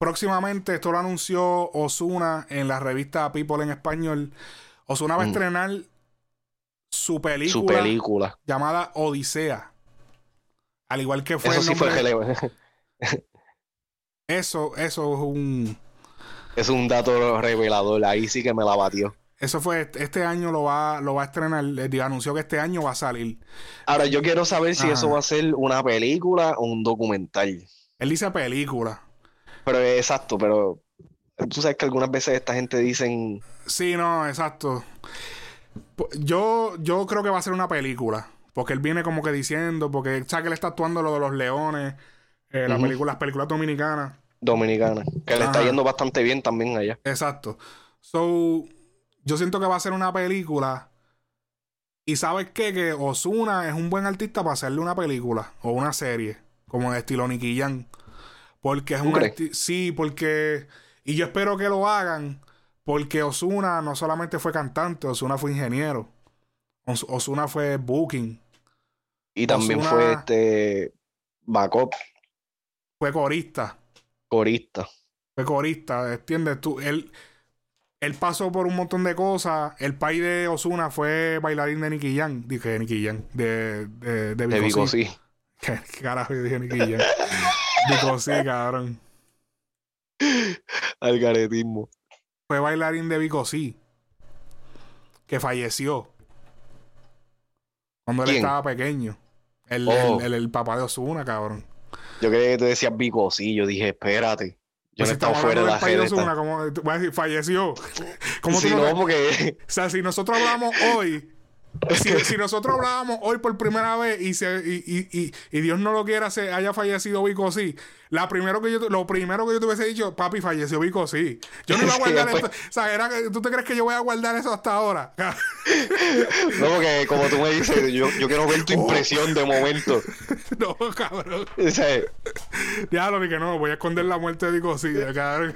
próximamente, esto lo anunció Osuna en la revista People en español. Osuna va a Mm. estrenar su película, Su película. llamada Odisea. Al igual que fue Eso el sí fue relevante. Eso, eso es un. Es un dato revelador. Ahí sí que me la batió. Eso fue, este año lo va, lo va a estrenar. anunció que este año va a salir. Ahora, yo quiero saber si Ajá. eso va a ser una película o un documental. Él dice película. Pero eh, exacto, pero tú sabes que algunas veces esta gente dicen, Sí, no, exacto. Yo, yo creo que va a ser una película. Porque él viene como que diciendo, porque sabe que él está actuando lo de los leones, eh, las Ujú. películas, películas dominicanas. dominicana, que le está yendo bastante bien también allá. Exacto. So, yo siento que va a ser una película. Y sabes qué? Que Osuna es un buen artista para hacerle una película o una serie, como de estilo Nicky Jam. Porque es ¿Tú un crees? arti- Sí, porque. Y yo espero que lo hagan. Porque Osuna no solamente fue cantante, Osuna fue ingeniero. Os- Osuna fue booking, Y también Ozuna- fue este backup, fue corista. corista. Fue corista, ¿entiendes? Tú, él, él pasó por un montón de cosas. El país de Osuna fue bailarín de Nicky Jam. Dije Nicky Jam, de, de, de De Vico Vico Sí. sí. ¿Qué, carajo yo dije Nicky Jam? Vico Sí, cabrón. Algaretismo. Fue bailarín de Vico Sí. Que falleció. Cuando él ¿Quién? estaba pequeño. El, Oh. el, el- el papá de Osuna, cabrón. Yo creía que tú decías Vico sí, yo dije, espérate. Yo Pues no estaba fuera de la red. Ozuna, como, tú falleció. ¿Cómo tú Sí, no- no, porque O sea, si nosotros hablamos hoy, si, si nosotros hablábamos hoy por primera vez y, se, y, y, y, y Dios no lo quiera, se haya fallecido Vico sí, la primero que yo, lo primero que yo te hubiese dicho, papi, falleció Vico sí. Yo no iba a guardar después- esto. O sea, era que- ¿tú te crees que yo voy a guardar eso hasta ahora? no, porque como tú me dices, yo, yo quiero ver tu Oh. impresión de momento. no, cabrón. O sea, Diablo, que no, voy a esconder la muerte de Vico sí, cabrón.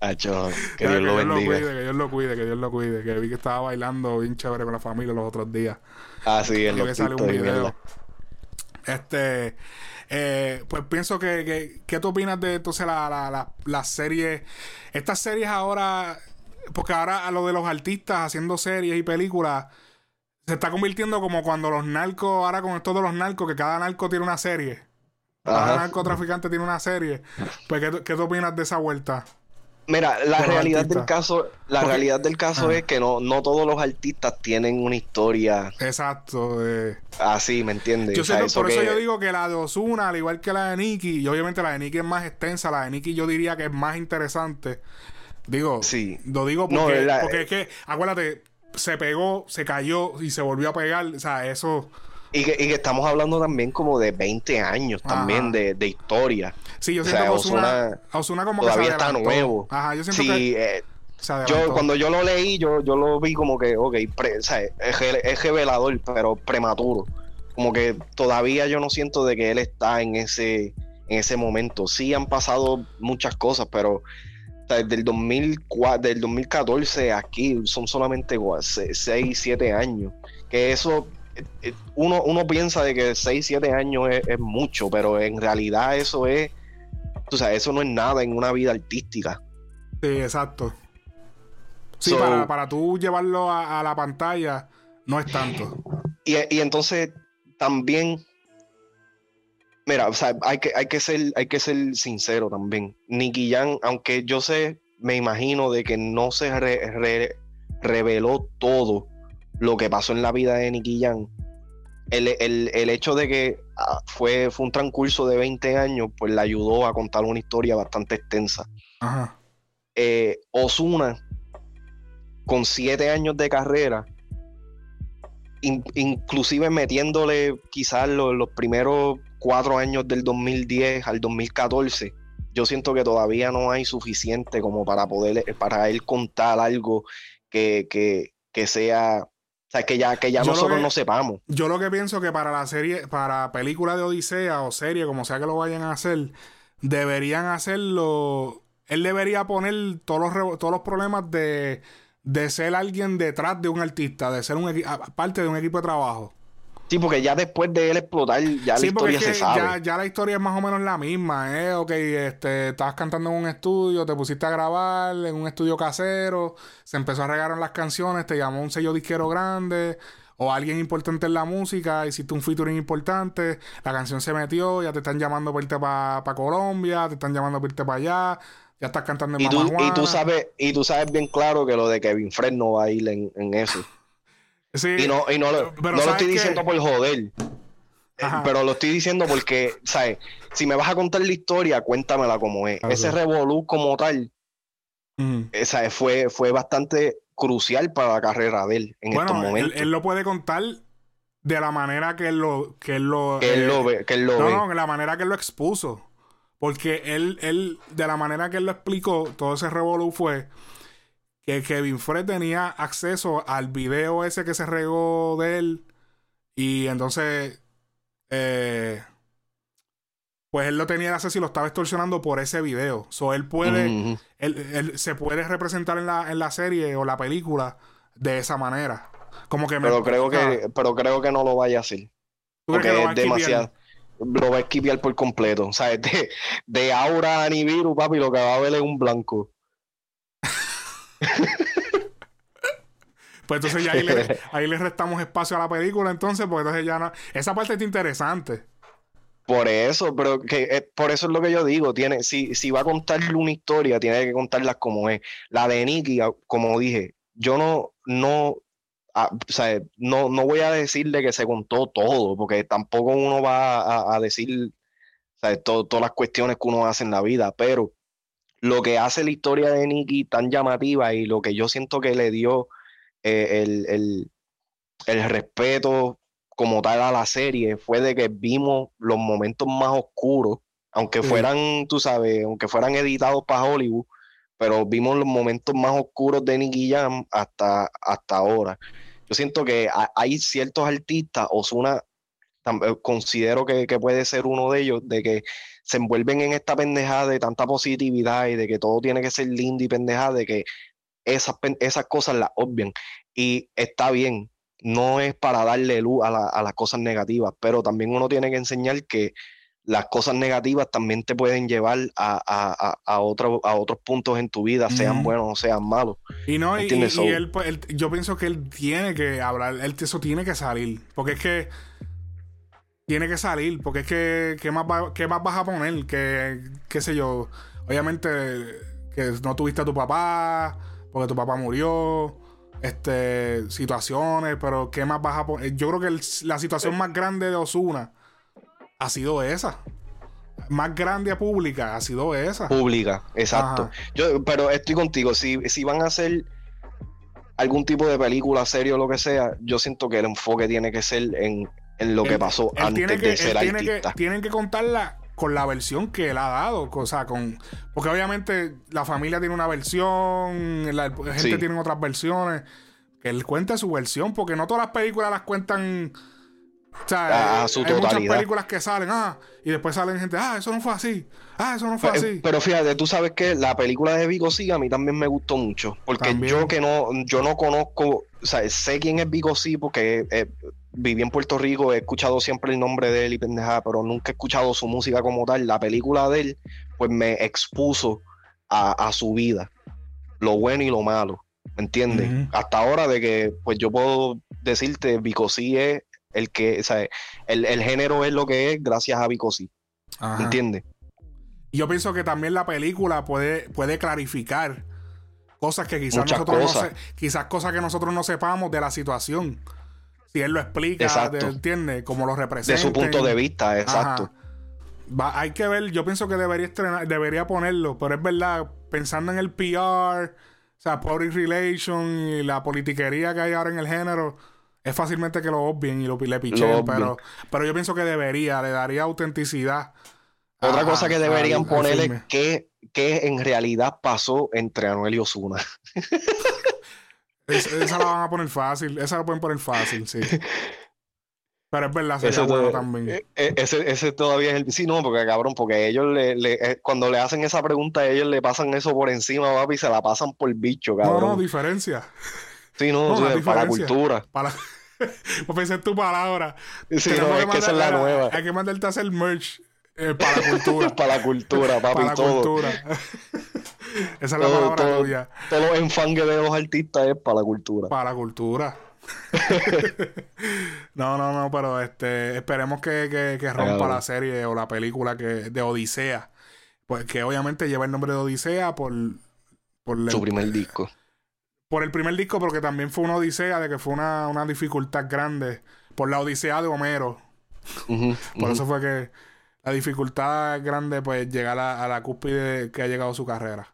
Acho, que Ya, Dios lo bendiga. cuide, que Dios lo cuide, que Dios lo cuide. Que vi que estaba bailando bien chévere con la familia los otros días. Ah, sí, en Yo que sale un video. Este, eh, pues pienso que, que- ¿qué tú opinas de entonces la, la, la, la serie? Estas series ahora, porque ahora a lo de los artistas haciendo series y películas, se está convirtiendo como cuando los narcos, ahora con esto de los narcos, que cada narco tiene una serie. Cada Ajá. narcotraficante tiene una serie. Pues, ¿qué, qué tú opinas de esa vuelta? Mira, la realidad del caso, la Porque- realidad del caso es que no, no todos los artistas tienen una historia Exacto. eh. así, ¿me entiendes? Yo O sea, siento- eso por eso que- yo digo que la de Osuna, al igual que la de Nicky, y obviamente la de Nicky es más extensa, la de Nicky yo diría que es más interesante. Digo, Sí. lo digo No, porque, la- porque es que, acuérdate, se pegó, se cayó y se volvió a pegar. O sea, eso. Y que, y que estamos hablando también como de 20 años también de, de historia. Sí, yo O siento sea, que Osuna, Ozuna Ozuna como que se Todavía está nuevo. Ajá, yo siento Sí, que eh, yo cuando yo lo leí, yo, yo lo vi como que, ok, pre- o sea, es, es revelador, pero prematuro. Como que todavía yo no siento de que él está en ese, en ese momento. Sí han pasado muchas cosas, pero desde el 2004, del 2014 aquí son solamente 6, 7 años. Que eso, uno, uno piensa de que 6, 7 años es, es mucho, pero en realidad eso es, o sea, eso no es nada en una vida artística. Sí, exacto. Sí, So- para, para tú llevarlo a, a la pantalla, no es tanto. Y, y entonces también, mira, o sea, hay que, hay que ser, hay que ser sincero también. Nicky Jam, aunque yo sé, me imagino de que no se re- re- reveló todo lo que pasó en la vida de Nicky Jam. El, el- el hecho de que ah, fue, fue un transcurso de 20 años, pues le ayudó a contar una historia bastante extensa. Ajá. eh, Osuna, con siete años de carrera, in- inclusive metiéndole quizás lo- los primeros cuatro años del 2010 al 2014, yo siento que todavía no hay suficiente como para poder, para él contar algo que, que, que sea, sea, que ya, que ya Yo lo nosotros que- no sepamos. Yo lo que pienso que para la serie, para película de Odisea o serie, como sea que lo vayan a hacer, deberían hacerlo. Él debería poner todos los, todos los problemas de, de ser alguien detrás de un artista, de ser un parte de un equipo de trabajo. Sí, porque ya después de él explotar, ya la historia se sabe. Ya, ya, la historia es más o menos la misma, ¿eh? Ok, este, estabas cantando en un estudio, te pusiste a grabar en un estudio casero, se empezó a regar las canciones, te llamó un sello disquero grande o alguien importante en la música, hiciste un featuring importante, la canción se metió, ya te están llamando para irte para Colombia, te están llamando para irte para allá, ya estás cantando en y tú, y tú sabes Y tú sabes bien claro que lo de Kevin Fred no va a ir en, en eso. Sí, y no, y no, lo, no lo estoy diciendo por joder. Eh, pero lo estoy diciendo porque, ¿sabes? Si me vas a contar la historia, cuéntamela como es. Ese revolú como tal, esa fue, fue bastante crucial para la carrera de él en estos momentos. Él, él, lo puede contar de la manera que él lo... Que él lo, que él lo eh, ve. Que él lo no, no, de la manera que él lo expuso. Porque él, él, de la manera que él lo explicó, todo ese revolú fue que Kevin Fred tenía acceso al video ese que se regó de él. Y entonces, eh, pues él lo tenía acceso y lo estaba extorsionando por ese video. So él puede, él, se puede representar en la, en la serie o la película de esa manera. Como que pero creo que, pero creo que no lo vaya a hacer. Porque es demasiado. Lo va a esquivar por completo. O sea, de, de aura a Nibiru, papi, lo que va a ver es un blanco. pues entonces ya ahí le, ahí le, restamos espacio a la película, entonces, porque entonces ya no. Esa parte está interesante. Por eso, pero que eh, por eso es lo que yo digo. Tiene, si, si va a contarle una historia, tiene que contarla como es. La de Nicky, ah, como dije, yo no, no, ah, o sea, no, no voy a decirle que se contó todo, porque tampoco uno va a, decir todas las cuestiones que uno hace en la vida, pero lo que hace la historia de Nicky tan llamativa y lo que yo siento que le dio eh, el, respeto como tal a la serie fue de que vimos los momentos más oscuros, aunque fueran, tú sabes, aunque fueran editados para Hollywood, pero vimos los momentos más oscuros de Nicky Jam hasta, hasta ahora. Yo siento que hay ciertos artistas, Osuna eh, considero que, que puede ser uno de ellos, de que se envuelven en esta pendejada de tanta positividad y de que todo tiene que ser lindo y pendejada, de que esas, esas cosas las obvian. Y está bien, no es para darle luz a, las cosas negativas, pero también uno tiene que enseñar que las cosas negativas también te pueden llevar a, a, a, otro, a otros puntos en tu vida, sean buenos o sean malos. Y no, y, pues, él, yo pienso que él tiene que hablar, él, eso tiene que salir, porque es que tiene que salir, porque es que, ¿qué más, qué más vas a poner? Que, qué sé yo, obviamente que no tuviste a tu papá, porque tu papá murió, este, situaciones, pero ¿qué más vas a poner? Yo creo que la situación más grande de Osuna ha sido esa. Más grande pública ha sido esa. Pública, exacto. Yo, pero estoy contigo, si, si van a hacer algún tipo de película, serie o lo que sea, yo siento que el enfoque tiene que ser en en lo que pasó antes de ser artista. tienen que contarla con la versión que él ha dado, o sea, con porque obviamente la familia tiene una versión, la gente tiene otras versiones, que él cuente su versión, porque no todas las películas las cuentan o sea, hay muchas películas que salen, ah, y después salen gente, ah, eso no fue así, ah, eso no fue pero, así. Pero fíjate, tú sabes que la película de Vigo sí a mí también me gustó mucho, porque yo que no, yo no conozco, o sea, sé quién es Vigo sí, porque eh, viví en Puerto Rico, he escuchado siempre el nombre de él y pendejada, pero nunca he escuchado su música como tal. La película de él, pues me expuso a, su vida, lo bueno y lo malo, ¿me entiendes? Hasta ahora de que, pues yo puedo decirte, Vicosí es el que, o sea, el, género es lo que es gracias a Vicosí, ¿me entiendes? Yo pienso que también la película puede, puede clarificar cosas que quizás nosotros no quizás cosas que nosotros no sepamos de la situación si él lo explica, ¿entiendes? Como lo representa. De su punto de vista, exacto. hay que ver, yo pienso que debería estrenar, debería ponerlo, pero es verdad, pensando en el PR, o sea, public relation y la politiquería que hay ahora en el género, es fácilmente que lo obvien y lo le pichen, pero, pero yo pienso que debería, le daría autenticidad. Otra cosa que deberían ponerle es que, que en realidad pasó entre Anuel y Osuna. esa la van a poner fácil. Esa la pueden poner fácil, sí. Pero es verdad, sería bueno también. Eh, eh, ese, ese, todavía es el. Sí, no, porque cabrón, porque ellos le, le, eh, cuando le hacen esa pregunta, ellos le pasan eso por encima, papi, y se la pasan por bicho, cabrón. No, no, diferencia. Sí, no, para la cultura. Para... pues pensé en tu palabra. Sí, no, es que esa es la nueva. Hay que mandarte a hacer merch eh, para la cultura. para la cultura, papi, para la todo. cultura. Esa es la palabra todo, tuya. Todos los enfangues de los artistas es para la cultura. Para la cultura. no, no, no, pero este esperemos que, que, que rompa la serie o la película que de Odisea. Pues que obviamente lleva el nombre de Odisea por, por su primer disco. Por el primer disco, porque también fue una odisea de que fue una, una dificultad grande. Por la odisea de Homero. por eso fue que la dificultad grande, pues, llegar a, a la cúspide que ha llegado su carrera.